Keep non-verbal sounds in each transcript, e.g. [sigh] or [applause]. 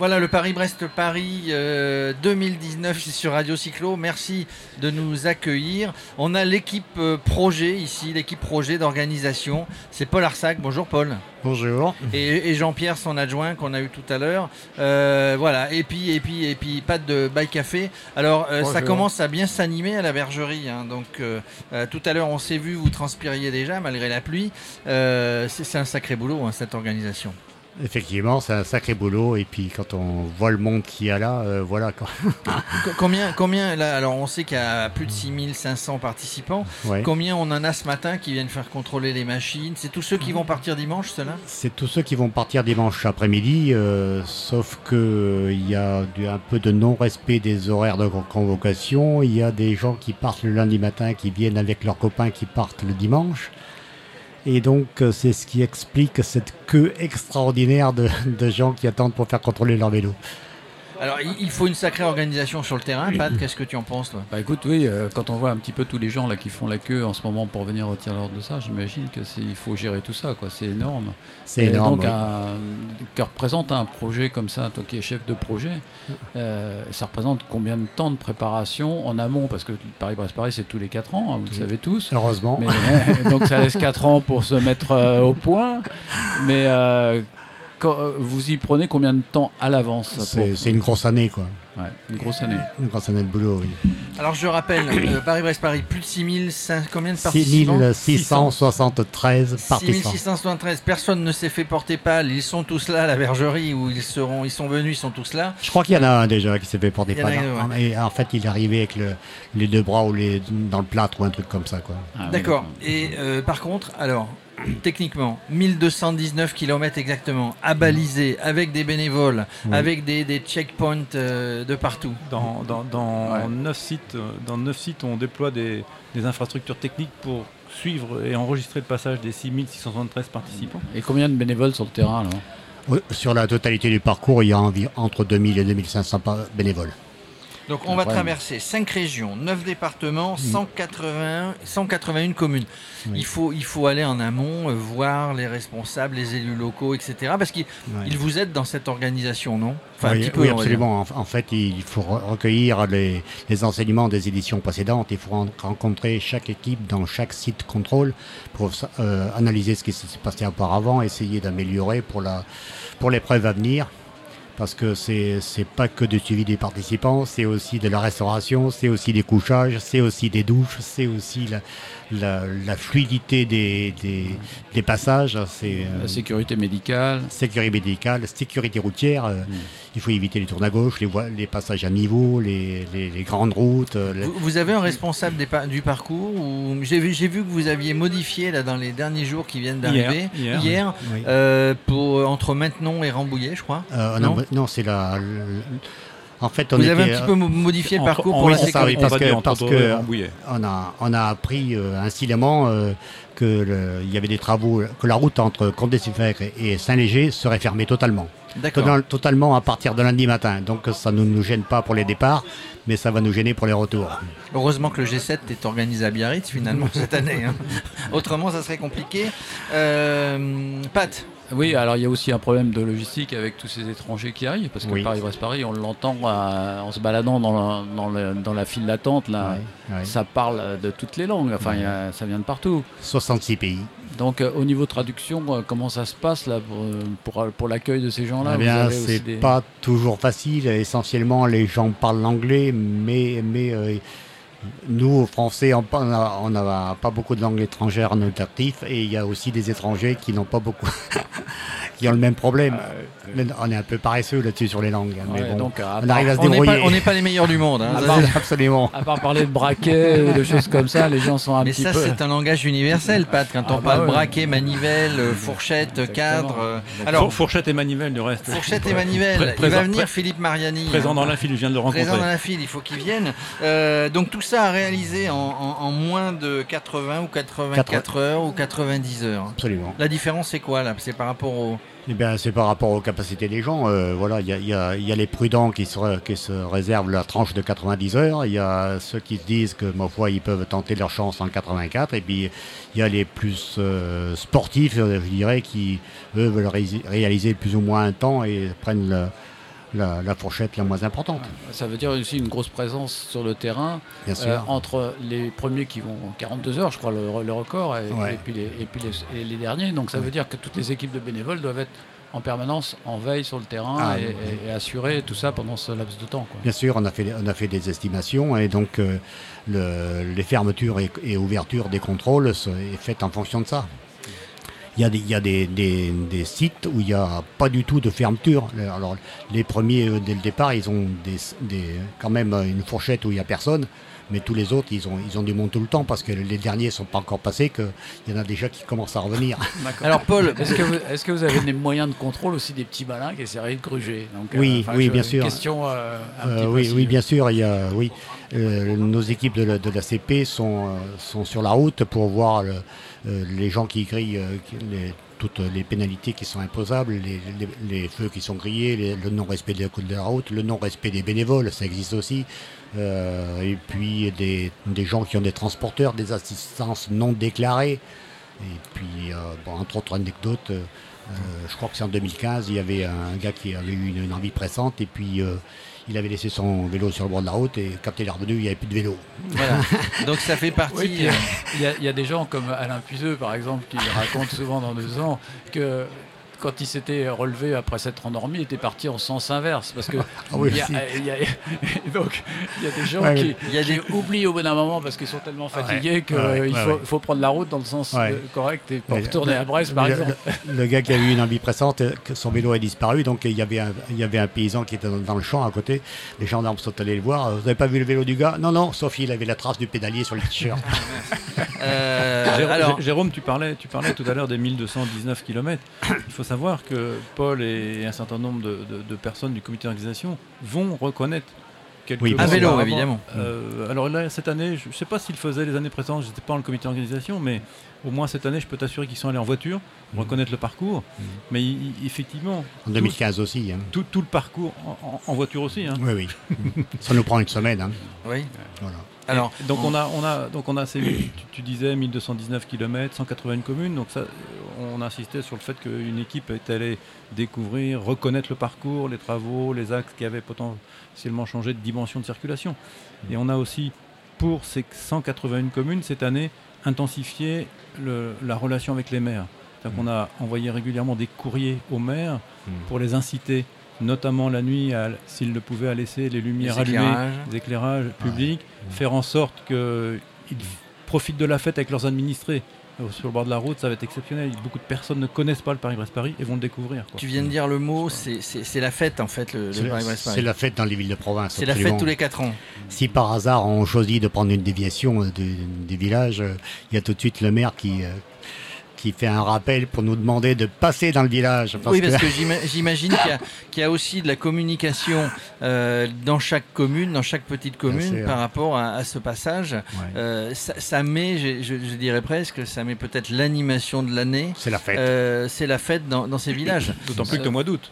Voilà le Paris-Brest-Paris 2019 euh, sur Radio Cyclo. Merci de nous accueillir. On a l'équipe euh, projet ici, l'équipe projet d'organisation. C'est Paul Arsac. Bonjour Paul. Bonjour. Et, Jean-Pierre, son adjoint qu'on a eu tout à l'heure. Euh, voilà. Et puis, et puis, et puis, pas de bail café. Alors, ça commence à bien s'animer à la bergerie. Hein. Donc, tout à l'heure, on s'est vu, vous transpiriez déjà malgré la pluie. c'est un sacré boulot, hein, cette organisation. Effectivement, c'est un sacré boulot. Et puis quand on voit le monde qu'il y a là, euh, voilà. [laughs] combien, combien là, alors on sait qu'il y a plus de 6500 participants. Combien on en a ce matin qui viennent faire contrôler les machines? C'est tous ceux qui vont partir dimanche, cela C'est tous ceux qui vont partir dimanche après-midi. Euh, sauf qu'il euh, il y a un peu de non-respect des horaires de convocation. Il y a des gens qui partent le lundi matin, qui viennent avec leurs copains qui partent le dimanche. Et donc, euh, c'est ce qui explique cette queue extraordinaire de, de gens qui attendent pour faire contrôler leur vélo. Alors, il faut une sacrée organisation sur le terrain. Pat, qu'est-ce que tu en penses, toi? Bah écoute, oui, euh, quand on voit un petit peu tous les gens là qui font la queue en ce moment pour venir retirer l'ordre de ça, j'imagine que il faut gérer tout ça, quoi. C'est énorme. C'est énorme. Donc, que représente un projet comme ça, toi qui es chef de projet, euh, ça représente combien de temps de préparation en amont? Parce que Paris-Brest Paris, c'est tous les 4 ans, hein, vous le savez tous. Heureusement. donc ça laisse 4 ans pour se mettre euh, au point. Mais euh, vous y prenez combien de temps à l'avance C'est une grosse année, quoi. Ouais, une grosse année. Une grosse année de boulot, oui. Alors je rappelle, euh, [coughs] Paris-Brest-Paris, plus de 6000, combien de participants 6673 participants. 6673, personne ne s'est fait porter pâle, ils sont tous là à la bergerie où ils seront, ils sont venus, ils sont tous là. Je crois qu'il y en a un déjà qui s'est fait porter pâle. Et en fait, il est arrivé avec le, les deux bras ou les, dans le plâtre ou un truc comme ça, quoi. Ah D'accord. Et euh, par contre, alors, [clears throat] techniquement, 1219 km exactement, à baliser, avec des bénévoles, avec des, des checkpoints euh, de partout. Dans, dans, 9 sites, euh, dans 9 sites, on déploie des, infrastructures techniques pour suivre et enregistrer le passage des 6673 participants. Et combien de bénévoles sur le terrain Sur la totalité du parcours, il y a entre 2000 et 2500 bénévoles. Donc on va traverser 5 régions, 9 départements, 181, 181 communes. Il, faut, il faut aller en amont, euh, voir les responsables, les élus locaux, etc. Parce qu'ils vous aident dans cette organisation, non? Oui, absolument. En, fait, il faut recueillir les, enseignements des éditions précédentes. Il faut rencontrer chaque équipe dans chaque site contrôle pour euh, analyser ce qui s'est passé auparavant, essayer d'améliorer pour l'épreuve à venir parce que c'est n'est pas que du suivi des participants, c'est aussi de la restauration, c'est aussi des couchages, c'est aussi des douches, c'est aussi la, la, fluidité des, des, passages. C'est la sécurité médicale. Sécurité médicale, sécurité routière. Euh, mm. Il faut éviter les tours à gauche, les, les passages à niveau, les, les, grandes routes. Euh, vous, avez un responsable du parcours J'ai vu, vu que vous aviez modifié là, dans les derniers jours qui viennent d'arriver, hier, euh, pour, entre Maintenon et Rambouillet, je crois. non non, c'est la. En fait, on Vous avez un petit peu modifié le parcours pour la sécurité parce que, parce que on a, on a appris euh, incidemment euh, qu'il y avait des travaux, que la route entre comte des et Saint-Léger serait fermée totalement. Totalement à partir de lundi matin. Donc ça ne nous gêne pas pour les départs, mais ça va nous gêner pour les retours. Heureusement que le G7 est organisé à Biarritz finalement cette année. Hein. [laughs] Autrement, ça serait compliqué. Euh, Pat oui, alors il y a aussi un problème de logistique avec tous ces étrangers qui arrivent, parce que Paris-Brest-Paris, on l'entend euh, en se baladant dans la, dans, la file d'attente, là, ça parle de toutes les langues, enfin ça vient de partout. 66 pays. Donc euh, au niveau traduction, euh, comment ça se passe là pour, pour, l'accueil de ces gens-là? Eh bien, c'est pas toujours facile. Essentiellement, les gens parlent l'anglais, mais, mais nous, Français, on n'a pas beaucoup de langues étrangères en notre et il y a aussi des étrangers qui n'ont pas beaucoup, qui ont le même problème. Euh, on est un peu paresseux là-dessus sur les langues. mais bon, on arrive à se débrouiller. On n'est pas, les meilleurs du monde. Hein, absolument. À part parler de braquet, de choses comme ça, les gens sont un mais petit ça, peu. Mais ça, c'est un langage universel, Pat. Quand on ah, parle bah braquet, manivelle, euh, fourchette, cadre. Euh, alors, fourchette et manivelle, du reste. Fourchette et manivelle. il va venir Philippe Mariani. Présent dans la file, je viens de le rencontrer. Présent dans la file, il faut qu'il vienne. donc tout ça à réaliser en, moins de 80 ou 84 heures ou 90 heures. Absolument. La différence, c'est quoi là? C'est par rapport au eh bien, c'est par rapport aux capacités des gens. Euh, voilà, il y a, les prudents qui se, qui se réservent la tranche de 90 heures. Il y a ceux qui se disent que, ma foi, ils peuvent tenter leur chance en 84. Et puis, il y a les plus euh, sportifs, je dirais, qui, eux, veulent réaliser plus ou moins un temps et prennent la, fourchette la moins importante. Ça veut dire aussi une grosse présence sur le terrain euh, entre les premiers qui vont 42 heures, je crois, le, record, et, puis, les, et puis les, derniers. Donc ça veut dire que toutes les équipes de bénévoles doivent être en permanence en veille sur le terrain ah, et, assurer tout ça pendant ce laps de temps. Bien sûr, on a fait, on a fait des estimations et donc euh, les fermetures et, ouvertures des contrôles sont faites en fonction de ça. Il y a, des, sites où il n'y a pas du tout de fermeture. Alors, les premiers, euh, dès le départ, ils ont quand même une fourchette où il n'y a personne. Mais tous les autres, ils ont, ils ont du monde tout le temps parce que les derniers ne sont pas encore passés, qu'il y en a déjà qui commencent à revenir. [laughs] Alors Paul, [laughs] est-ce que, vous, est que vous avez des moyens de contrôle aussi des petits malins qui essaieraient de gruger Oui, euh, oui bien sûr. Question, euh, oui, oui, bien sûr. Il y a, oui, nos équipes de la, de la CP sont, sont sur la route pour voir le, euh, les gens qui grillent euh, toutes les pénalités qui sont imposables, les, feux qui sont grillés, le non-respect des codes de la route, le non-respect des bénévoles, ça existe aussi. Euh, et puis des, gens qui ont des transporteurs, des assistances non déclarées. Et puis, entre autres anecdotes, je crois que c'est en 2015, il y avait un gars qui avait eu une, envie pressante et puis il avait laissé son vélo sur le bord de la route et capté il il n'y avait plus de vélo. [laughs] Donc ça fait partie. Euh, il y, a des gens comme Alain Puiseux, par exemple, qui racontent souvent dans deux ans que quand il s'était relevé après s'être endormi, il était parti en sens inverse. Parce que [laughs] donc, il y, a des gens qui, oublient au bout d'un moment parce qu'ils sont tellement fatigués qu'il faut, prendre la route dans le sens euh, correct et pour retourner à Brest, par exemple. Le, gars qui a eu une envie pressante, son vélo a disparu, donc il y avait un, il y avait un paysan qui était dans, le champ à côté. Les gendarmes sont allés le voir. Vous n'avez pas vu le vélo du gars? Non, non, sauf qu'il avait la trace du pédalier sur le t-shirt. [laughs] Euh, [laughs] alors... Jérôme, tu parlais, tu parlais tout à l'heure des 1219 km. Il faut savoir que Paul et un certain nombre de, personnes du comité d'organisation vont reconnaître quelques oui, à vélo, évidemment. Euh, alors là, cette année, je ne sais pas s'ils faisaient les années précédentes, je n'étais pas dans le comité d'organisation, mais au moins cette année, je peux t'assurer qu'ils sont allés en voiture, mmh. reconnaître le parcours. Mmh. Mais effectivement. En 2015 aussi. Hein. Tout, le parcours en, voiture aussi. Hein. Oui, oui. [laughs] Ça nous prend une semaine. Hein. Oui. Voilà donc on, a, on a, donc on a tu, tu, disais 1219 km, 181 communes. Donc ça, on insistait sur le fait qu'une équipe est allée découvrir, reconnaître le parcours, les travaux, les axes qui avaient potentiellement changé de dimension de circulation. Et on a aussi, pour ces 181 communes cette année, intensifié la relation avec les maires. Donc on a envoyé régulièrement des courriers aux maires mmh. pour les inciter notamment la nuit, s'ils le pouvaient, à laisser les lumières allumées, les éclairages publics, faire en sorte qu'ils profitent de la fête avec leurs administrés sur le bord de la route, ça va être exceptionnel. Beaucoup de personnes ne connaissent pas le Paris-Brest-Paris et vont le découvrir. Tu viens de dire le mot, c'est la fête en fait, le, Paris-Brest-Paris. C'est la fête dans les villes de province. C'est la fête tous les 4 ans. Si par hasard on choisit de prendre une déviation euh, des villages, euh, il y a tout de suite le maire qui, qui fait un rappel pour nous demander de passer dans le village. oui, parce que j'imagine qu'il y, a aussi de la communication euh, dans chaque commune, dans chaque petite commune, par rapport à, ce passage. Euh, ça, met, je, dirais presque, ça met peut-être l'animation de l'année. C'est la fête. Euh, c'est la fête dans, dans ces villages. D'autant plus que le mois d'août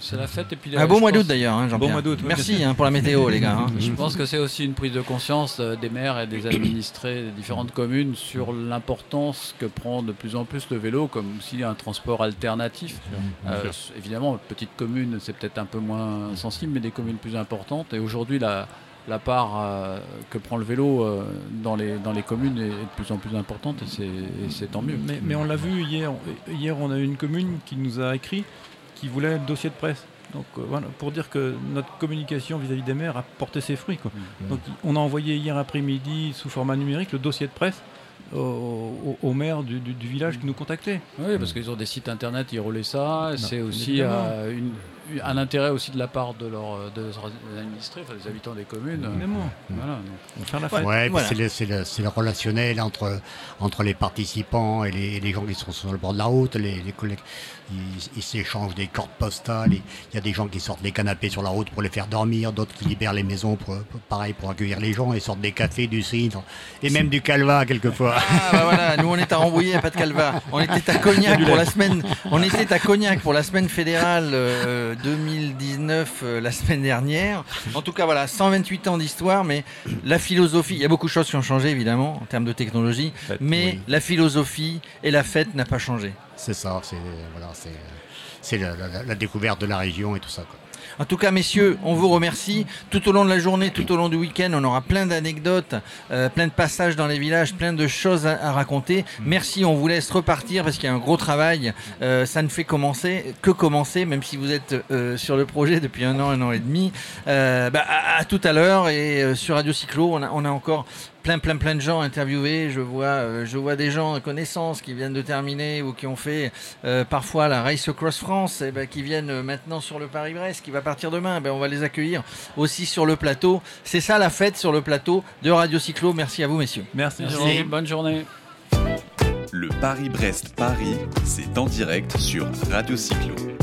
c'est la fête. Et puis, un bon mois d'août d'ailleurs, hein, Bon mois d'août. Merci hein, pour la météo, les gars. Hein. Je pense que c'est aussi une prise de conscience euh, des maires et des administrés des différentes communes sur l'importance que prend de plus en plus le vélo comme aussi un transport alternatif. Euh, évidemment, petite commune, c'est peut-être un peu moins sensible, mais des communes plus importantes. Et aujourd'hui, la, la part euh, que prend le vélo dans, les, dans les communes est, de plus en plus importante et c'est tant mieux. Mais, mais on l'a vu hier, hier, on a eu une commune qui nous a écrit qui voulait le dossier de presse. Donc euh, voilà, pour dire que notre communication vis-à-vis des maires a porté ses fruits. Mmh. Donc on a envoyé hier après-midi sous format numérique le dossier de presse aux, maires du, village qui nous contactaient. Oui, parce qu'ils ont des sites internet, ils relaient ça. C'est aussi euh, un intérêt aussi de la part de leurs administrés, enfin, des habitants des communes. Voilà, faire la fête. Ouais, c'est le, relationnel entre, entre les participants et les, gens qui sont sur le bord de la route, les, les collègues. Ils s'échangent des cordes postales. Il y a des gens qui sortent des canapés sur la route pour les faire dormir, d'autres qui libèrent les maisons, pour, pareil, pour accueillir les gens, et sortent des cafés, du cidre, et même du calva quelquefois. Ah bah voilà, nous on est à Rambouillet, pas de calva. On était à Cognac pour la semaine. On était à Cognac pour la semaine fédérale 2019 euh, euh, la semaine dernière. En tout cas voilà, 128 ans d'histoire, mais la philosophie, il y a beaucoup de choses qui ont changé évidemment en termes de technologie, mais la philosophie et la fête n'a pas changé. C'est ça, c'est voilà, c'est la, la, découverte de la région et tout ça. Quoi. En tout cas, messieurs, on vous remercie. Tout au long de la journée, tout au long du week-end, on aura plein d'anecdotes, euh, plein de passages dans les villages, plein de choses à, raconter. Merci, on vous laisse repartir parce qu'il y a un gros travail. Euh, ça ne fait commencer que commencer, même si vous êtes euh, sur le projet depuis un an, un an et demi. Bah, à, tout à l'heure et sur Radio Cyclo, on a, on a encore plein, plein, plein de gens interviewés. Je vois, euh, je vois des gens de connaissance qui viennent de terminer ou qui ont fait euh, parfois la Race Across France, et eh ben, qui viennent euh, maintenant sur le Paris-Brest, qui va partir demain. Ben, on va les accueillir aussi sur le plateau. C'est ça la fête sur le plateau de Radio Cyclo. Merci à vous, messieurs. Merci, Merci. bonne journée. Le Paris-Brest-Paris, c'est en direct sur Radio Cyclo.